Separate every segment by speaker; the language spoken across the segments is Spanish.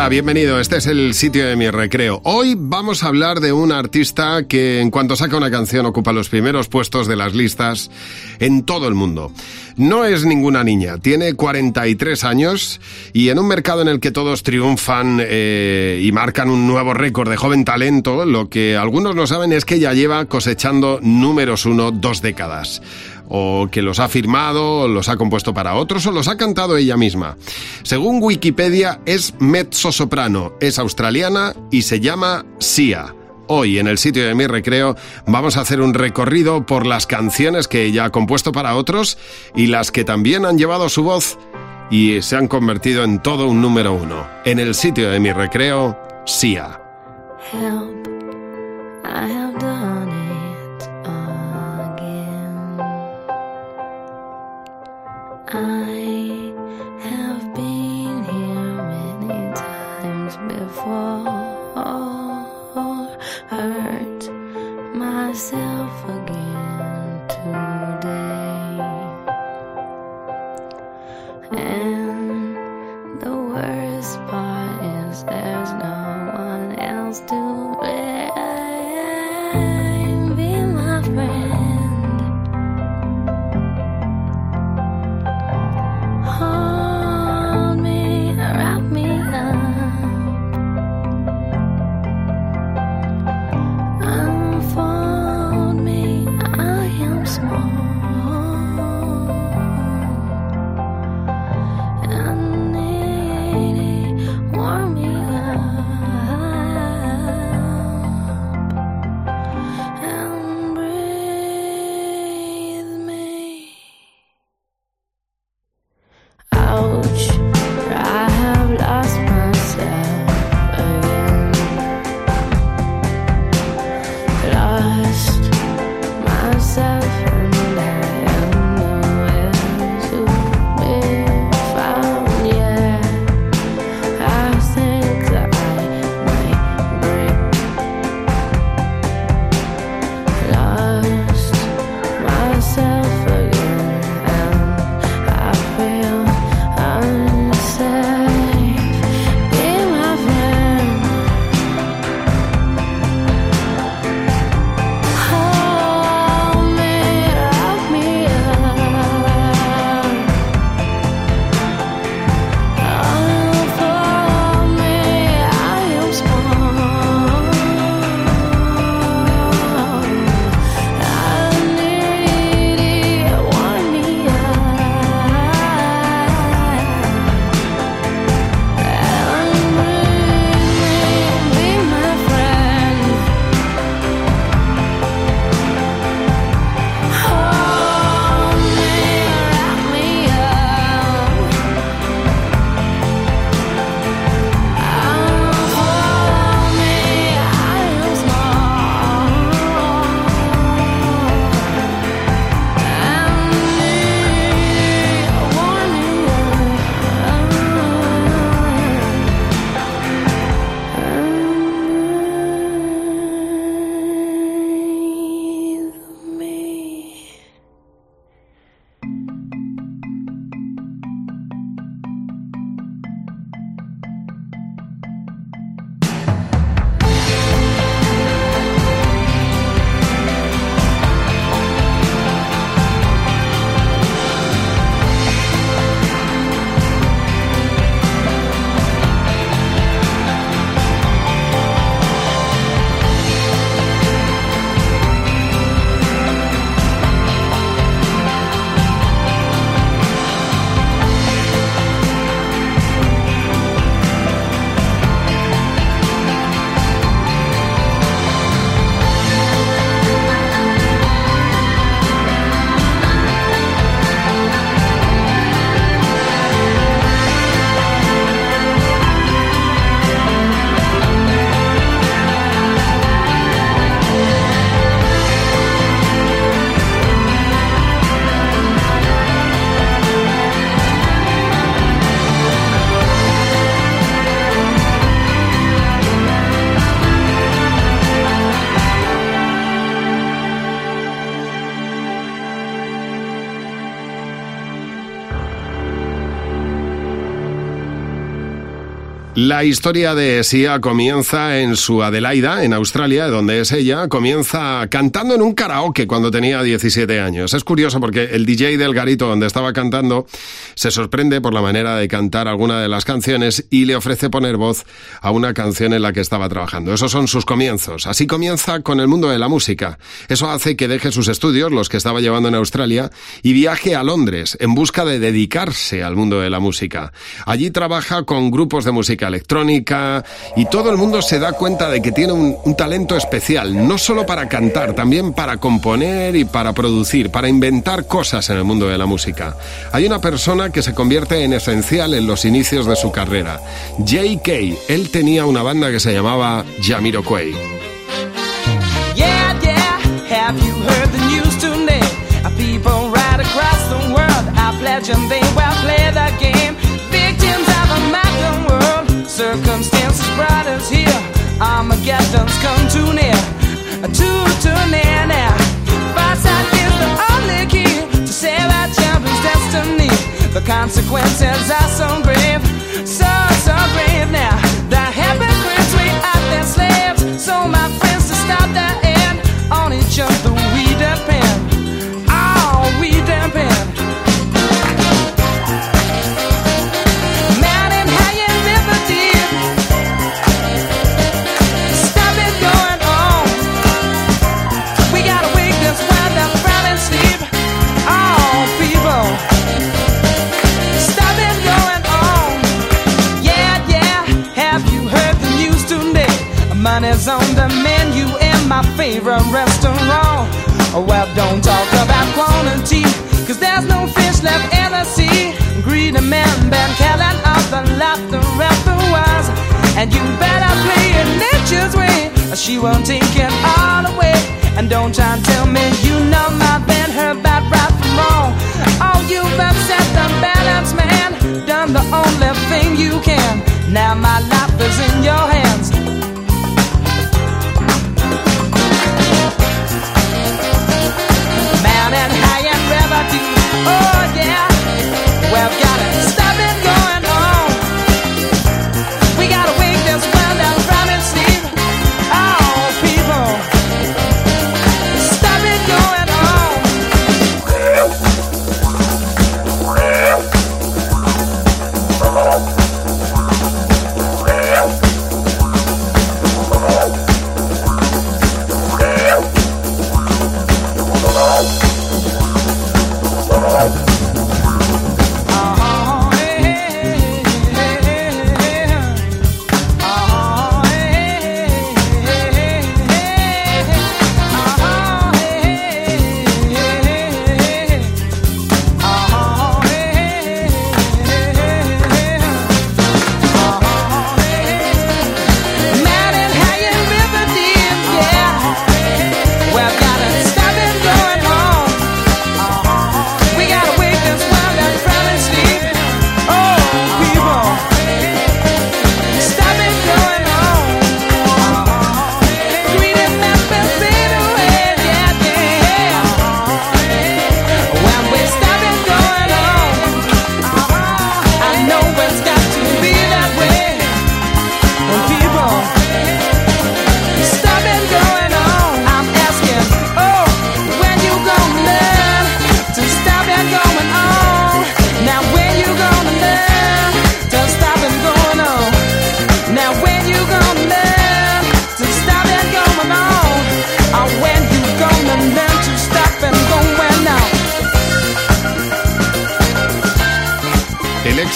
Speaker 1: Hola, bienvenido. Este es el sitio de mi recreo. Hoy vamos a hablar de un artista que en cuanto saca una canción ocupa los primeros puestos de las listas en todo el mundo. No es ninguna niña, tiene 43 años y en un mercado en el que todos triunfan eh, y marcan un nuevo récord de joven talento, lo que algunos no saben es que ya lleva cosechando números uno dos décadas o que los ha firmado, los ha compuesto para otros o los ha cantado ella misma. Según Wikipedia es mezzo-soprano, es australiana y se llama Sia. Hoy en el sitio de mi recreo vamos a hacer un recorrido por las canciones que ella ha compuesto para otros y las que también han llevado su voz y se han convertido en todo un número uno. En el sitio de mi recreo, Sia. La historia de Sia comienza en su Adelaida, en Australia, donde es ella. Comienza cantando en un karaoke cuando tenía 17 años. Es curioso porque el DJ del garito donde estaba cantando se sorprende por la manera de cantar alguna de las canciones y le ofrece poner voz a una canción en la que estaba trabajando. Esos son sus comienzos. Así comienza con el mundo de la música. Eso hace que deje sus estudios, los que estaba llevando en Australia, y viaje a Londres en busca de dedicarse al mundo de la música. Allí trabaja con grupos de música electrónica y todo el mundo se da cuenta de que tiene un, talento especial, no solo para cantar, también para componer y para producir, para inventar cosas en el mundo de la música. Hay una persona que se convierte en esencial en los inicios de su carrera, J.K. Él tenía una banda que se llamaba Jamiroquai.
Speaker 2: Yeah, Armageddon's come too near, too, too near now. Farsight is the only key to save our children's destiny. The consequences are so grave, favorite restaurant. Oh, well, don't talk about quantity, cause there's no fish left in the sea. Greedy men been killing off the laughter afterwards. And you better play it nature's way, or she won't take it all away. And don't try and tell me you know my band, her bad right from wrong. Oh, you've upset the balance, man. Done the only thing you can. Now my life is in your hands. Oh yeah, we've gotta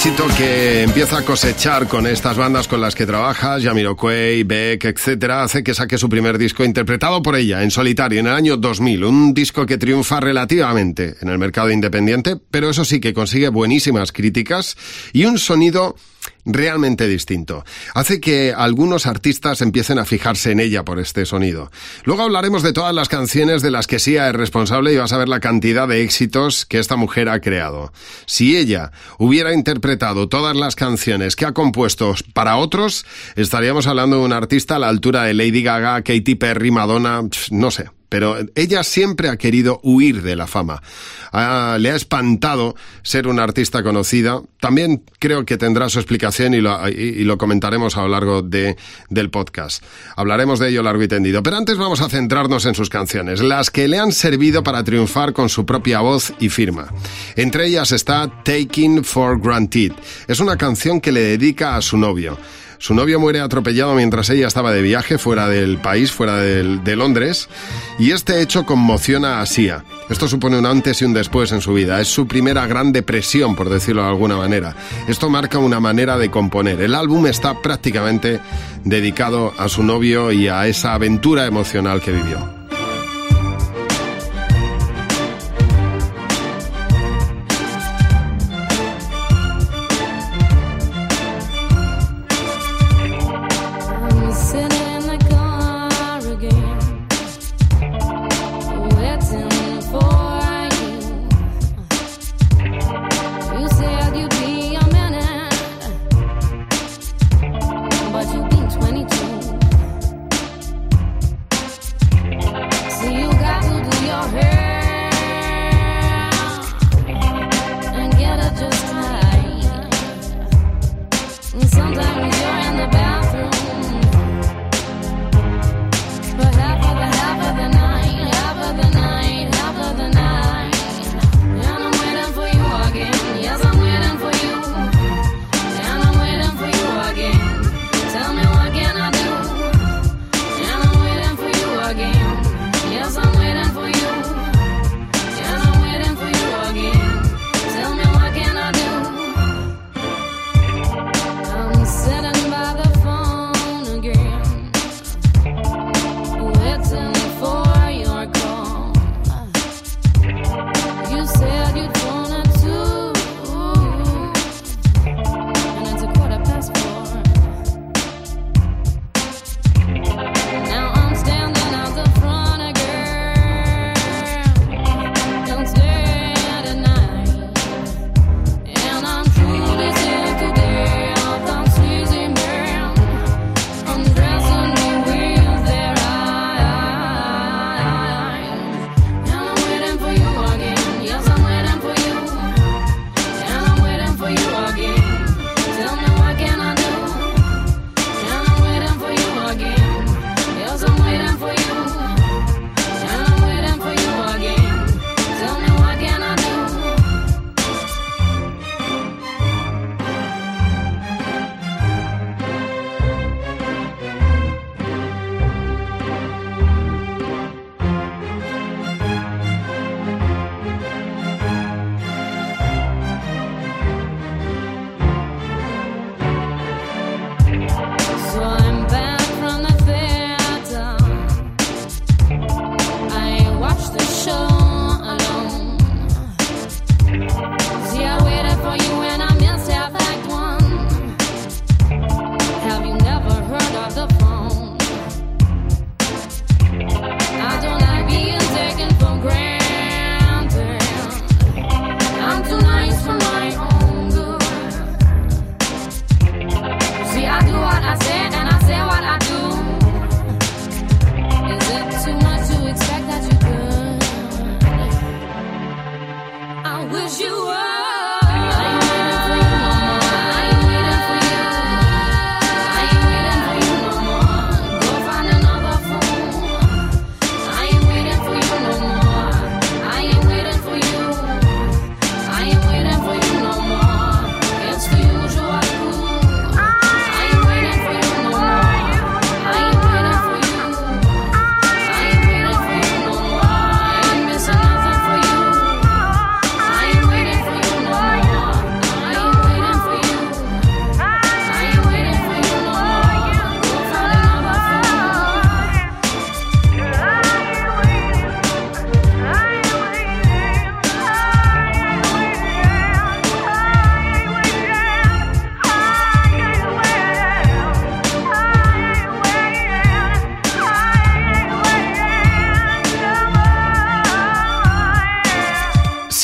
Speaker 1: éxito que empieza a cosechar con estas bandas con las que trabaja, Jamiroquai, Beck, etcétera, hace que saque su primer disco interpretado por ella en solitario en el año 2000, un disco que triunfa relativamente en el mercado independiente, pero eso sí que consigue buenísimas críticas y un sonido realmente distinto. Hace que algunos artistas empiecen a fijarse en ella por este sonido. Luego hablaremos de todas las canciones de las que Sia es responsable y vas a ver la cantidad de éxitos que esta mujer ha creado. Si ella hubiera interpretado todas las canciones que ha compuesto para otros, estaríamos hablando de un artista a la altura de Lady Gaga, Katy Perry, Madonna, no sé.
Speaker 3: Pero ella siempre ha querido huir de la fama. Ah, le ha espantado ser una artista conocida. También creo que tendrá su explicación y lo, comentaremos a lo largo de, del podcast. Hablaremos de ello largo y tendido. Pero antes vamos a centrarnos en sus canciones, las que le han servido para triunfar con su propia voz y firma. Entre ellas está Taking for Granted. Es una canción que le dedica a su novio. Su novio muere atropellado mientras ella estaba de viaje fuera del país, fuera de Londres, y este hecho conmociona a Sia. Esto supone un antes y un después en su vida. Es su primera gran depresión, por decirlo de alguna manera. Esto marca una manera de componer. El álbum está prácticamente dedicado a su novio y a esa aventura emocional que vivió.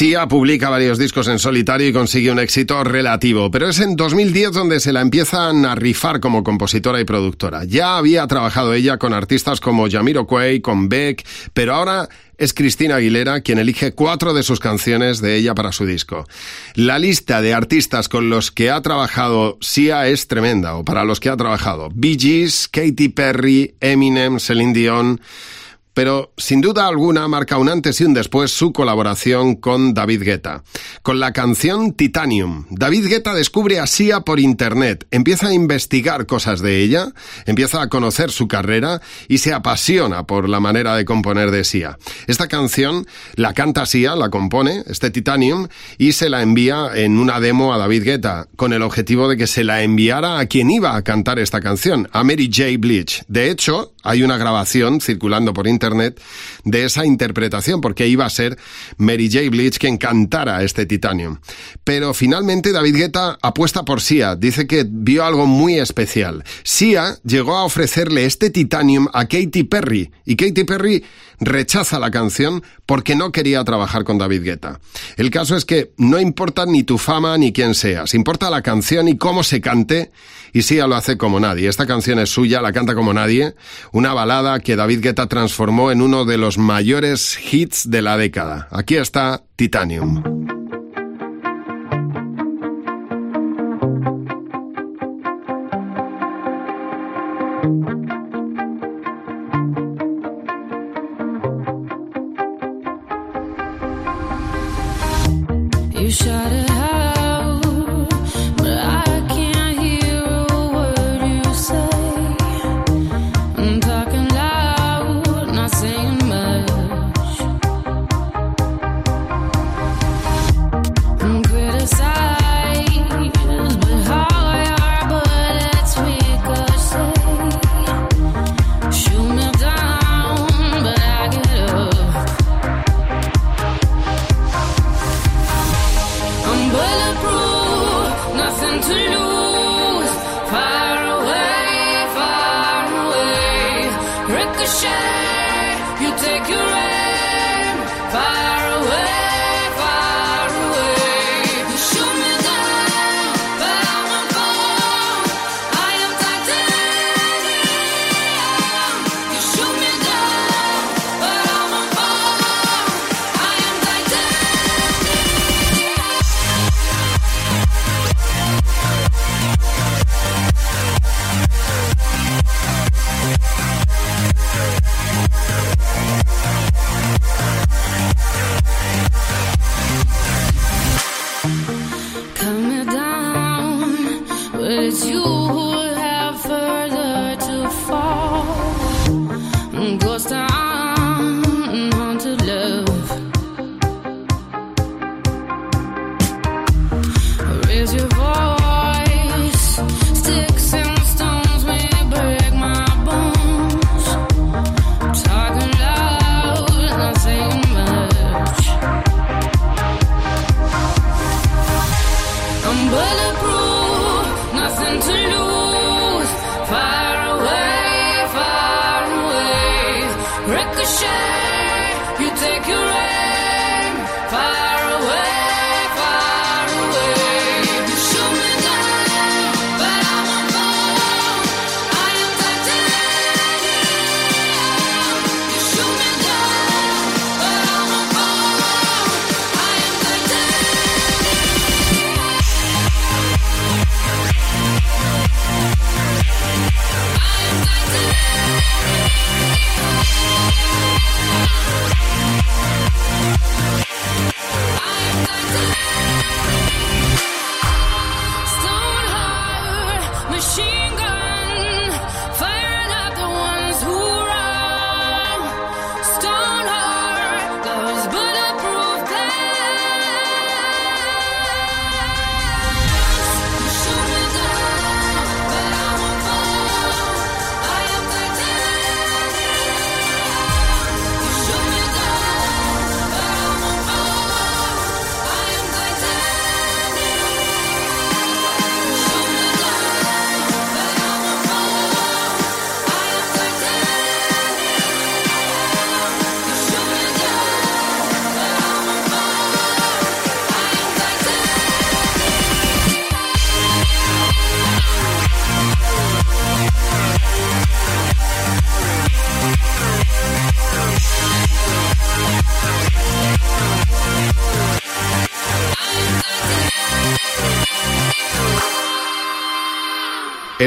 Speaker 1: Sia publica varios discos en solitario y consigue un éxito relativo, pero es en 2010 donde se la empiezan a rifar como compositora y productora. Ya había trabajado ella con artistas como Jamiroquai, con Beck, pero ahora es Cristina Aguilera quien elige cuatro de sus canciones de ella para su disco. La lista de artistas con los que ha trabajado Sia es tremenda, o para los que ha trabajado. Bee Gees, Katy Perry, Eminem, Celine Dion pero sin duda alguna marca un antes y un después su colaboración con David Guetta. Con la canción Titanium, David Guetta descubre a Sia por internet, empieza a investigar cosas de ella, empieza a conocer su carrera y se apasiona por la manera de componer de Sia. Esta canción la canta Sia, la compone, este Titanium, y se la envía en una demo a David Guetta, con el objetivo de que se la enviara a quien iba a cantar esta canción, a Mary J. Bleach. De hecho, hay una grabación circulando por internet de esa interpretación, porque iba a ser Mary J. Bleach quien cantara este Titanium. Pero finalmente David Guetta apuesta por Sia, dice que vio algo muy especial. Sia llegó a ofrecerle este Titanium a Katy Perry, y Katy Perry rechaza la canción porque no quería trabajar con David Guetta. El caso es que no importa ni tu fama ni quién seas, importa la canción y cómo se cante, y Sia lo hace como nadie. Esta canción es suya, la canta como nadie, una balada que David Guetta transformó en uno de los mayores hits de la década. Aquí está Titanium.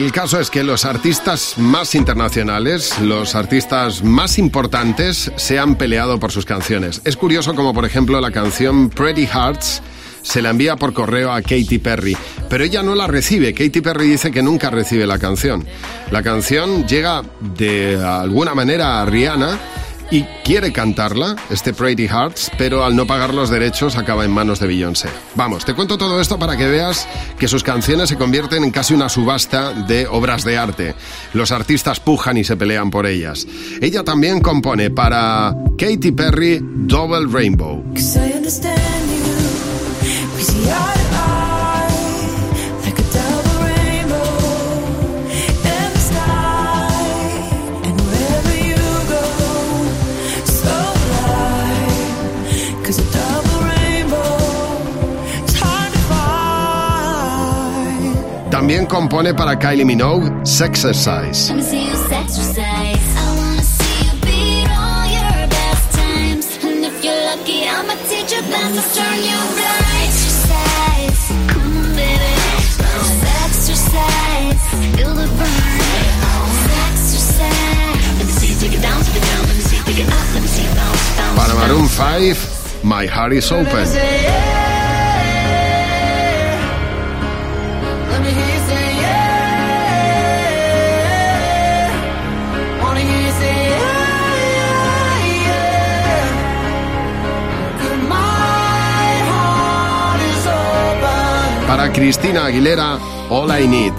Speaker 1: El caso es que los artistas más internacionales, los artistas más importantes, se han peleado por sus canciones. Es curioso como por ejemplo la canción Pretty Hearts se la envía por correo a Katy Perry, pero ella no la recibe. Katy Perry dice que nunca recibe la canción. La canción llega de alguna manera a Rihanna y quiere cantarla, este Pretty Hearts, pero al no pagar los derechos acaba en manos de Beyoncé. Vamos, te cuento todo esto para que veas que sus canciones se convierten en casi una subasta de obras de arte. Los artistas pujan y se pelean por ellas. Ella también compone para Katy Perry Double Rainbow. También compone para Kylie Minogue Sexercise. Para Maroon 5, My Heart is Open. Cristina Aguilera, All I Need.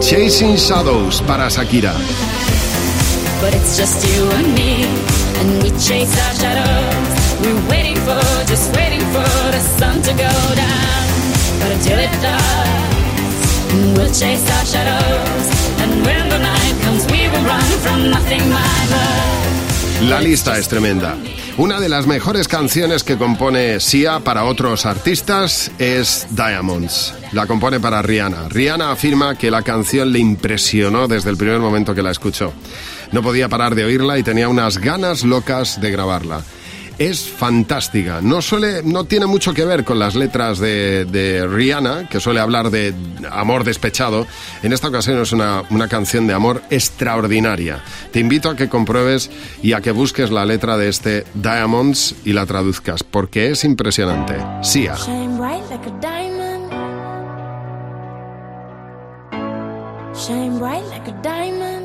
Speaker 1: Chasing Shadows para Shakira. But it's just you and me, and we chase our shadows. We're waiting for, just waiting for the sun to go down. But until it does, we'll chase our shadows. And when the night comes, we will run from nothing, my love. La lista es tremenda. Una de las mejores canciones que compone Sia para otros artistas es Diamonds. La compone para Rihanna. Rihanna afirma que la canción le impresionó desde el primer momento que la escuchó. No podía parar de oírla y tenía unas ganas locas de grabarla es fantástica. No suele, no tiene mucho que ver con las letras de, Rihanna, que suele hablar de amor despechado. En esta ocasión es una, una, canción de amor extraordinaria. Te invito a que compruebes y a que busques la letra de este Diamonds y la traduzcas, porque es impresionante. Sia. Like a diamond.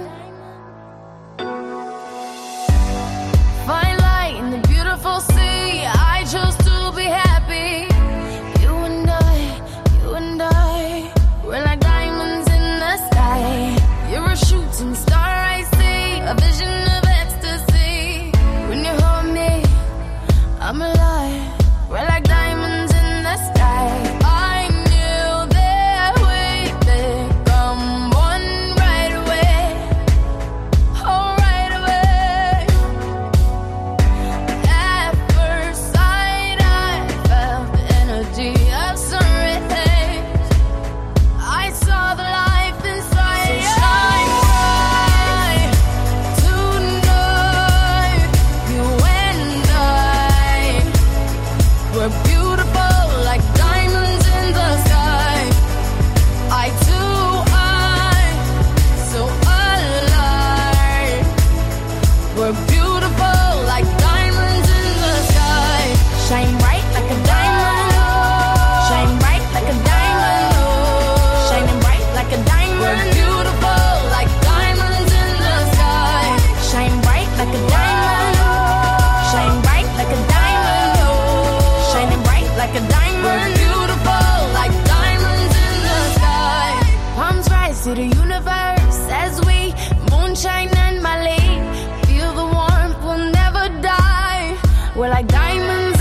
Speaker 1: Shine bright like a diamond.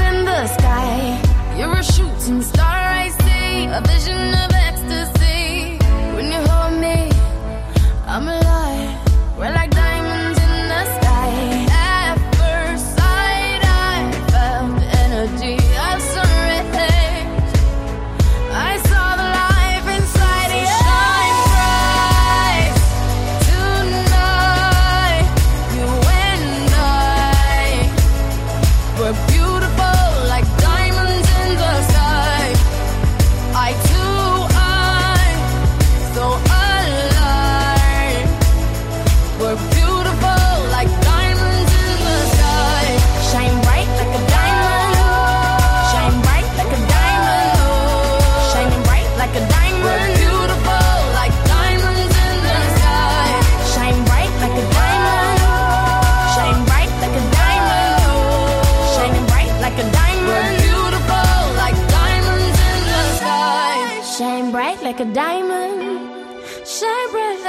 Speaker 1: I saw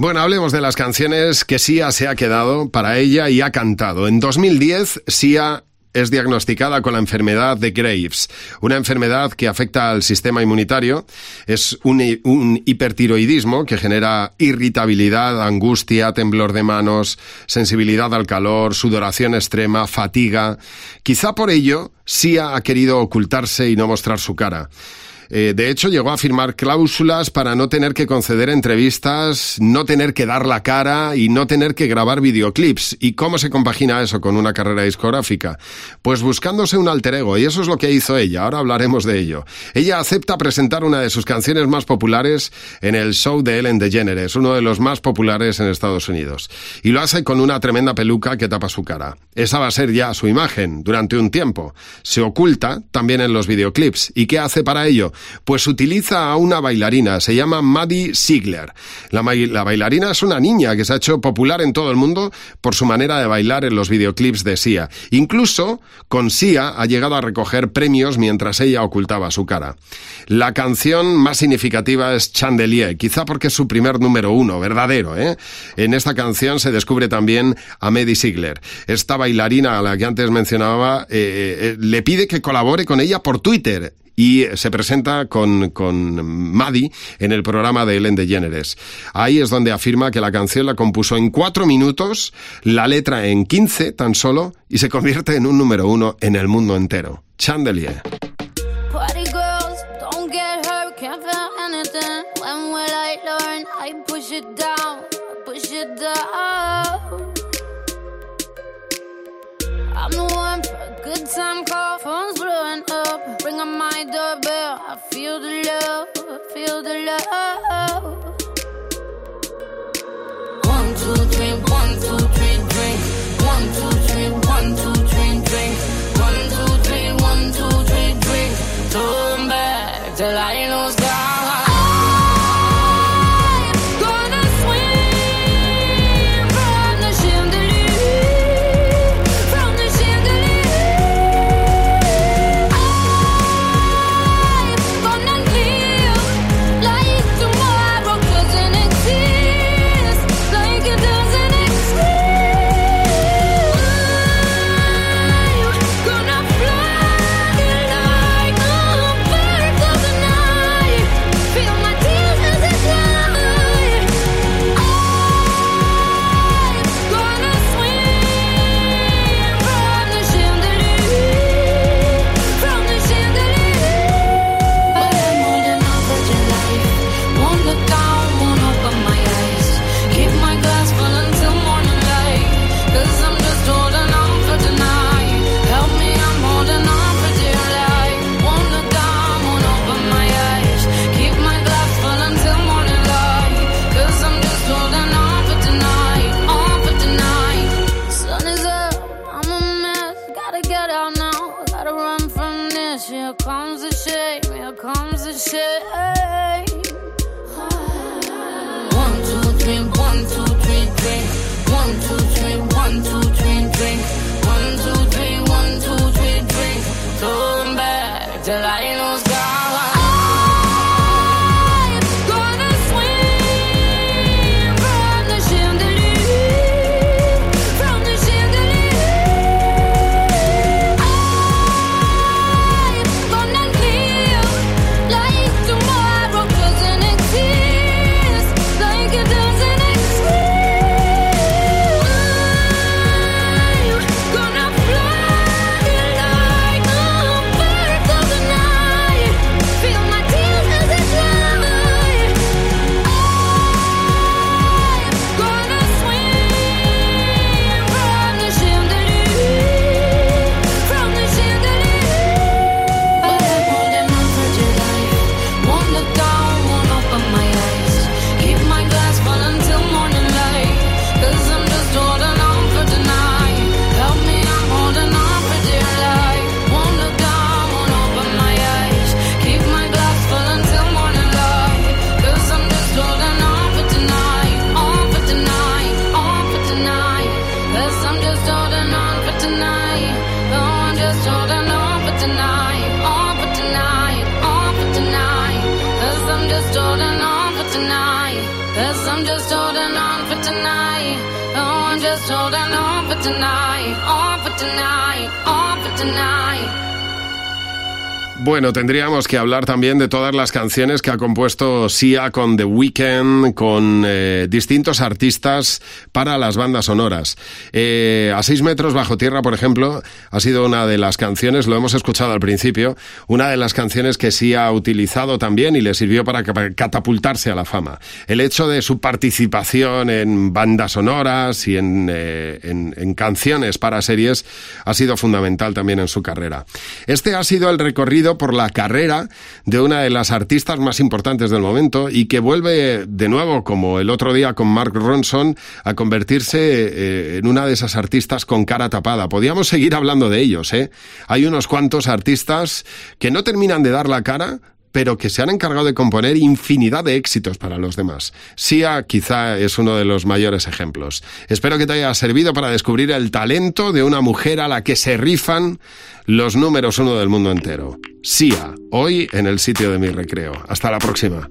Speaker 1: Bueno, hablemos de las canciones que Sia se ha quedado para ella y ha cantado. En 2010, Sia es diagnosticada con la enfermedad de Graves, una enfermedad que afecta al sistema inmunitario. Es un, hi- un hipertiroidismo que genera irritabilidad, angustia, temblor de manos, sensibilidad al calor, sudoración extrema, fatiga. Quizá por ello, Sia ha querido ocultarse y no mostrar su cara. Eh, de hecho, llegó a firmar cláusulas para no tener que conceder entrevistas, no tener que dar la cara y no tener que grabar videoclips. ¿Y cómo se compagina eso con una carrera discográfica? Pues buscándose un alter ego, y eso es lo que hizo ella. Ahora hablaremos de ello. Ella acepta presentar una de sus canciones más populares en el show de Ellen DeGeneres, uno de los más populares en Estados Unidos. Y lo hace con una tremenda peluca que tapa su cara. Esa va a ser ya su imagen durante un tiempo. Se oculta también en los videoclips. ¿Y qué hace para ello? Pues utiliza a una bailarina, se llama Maddie Ziegler. La, bailarina es una niña que se ha hecho popular en todo el mundo por su manera de bailar en los videoclips de Sia. Incluso con Sia ha llegado a recoger premios mientras ella ocultaba su cara. La canción más significativa es Chandelier, quizá porque es su primer número uno, verdadero, ¿eh? En esta canción se descubre también a Maddie Ziegler. Esta bailarina a la que antes mencionaba eh, eh, le pide que colabore con ella por Twitter y se presenta con, con Maddie en el programa de Ellen DeGeneres. Ahí es donde afirma que la canción la compuso en cuatro minutos, la letra en 15 tan solo, y se convierte en un número uno en el mundo entero. Chandelier.
Speaker 3: Good time call, phone's blowing up. Ring on my doorbell, I feel the love, I feel the love. One, two, three, one, two, three, drink. One, two, three, one, two, three, drink. One, two, three, one, two, three, drink. Turn back till I lose
Speaker 1: just holding on for tonight. On for tonight. On for tonight.
Speaker 3: Bueno, tendríamos que hablar también de todas las canciones que ha compuesto Sia con The Weeknd, con eh, distintos artistas para las bandas sonoras. Eh, a seis metros bajo tierra, por ejemplo, ha sido una de las canciones, lo hemos escuchado al principio, una de las canciones que Sia ha utilizado también y le sirvió para catapultarse a la fama. El hecho de su participación en bandas sonoras y en, eh, en, en canciones para series ha sido fundamental también en su carrera. Este ha sido el recorrido por la carrera de una de las artistas más importantes del momento y que vuelve de nuevo, como el otro día con Mark Ronson, a convertirse eh, en una de esas artistas con cara tapada. Podíamos seguir hablando de ellos, ¿eh? Hay unos cuantos artistas que no terminan de dar la cara, pero que se han encargado de componer infinidad de éxitos para los demás. Sia quizá es uno de los mayores ejemplos. Espero que te haya servido para descubrir el talento de una mujer a la que se rifan los números uno del mundo entero. Sia, hoy en el sitio de mi recreo. Hasta la próxima.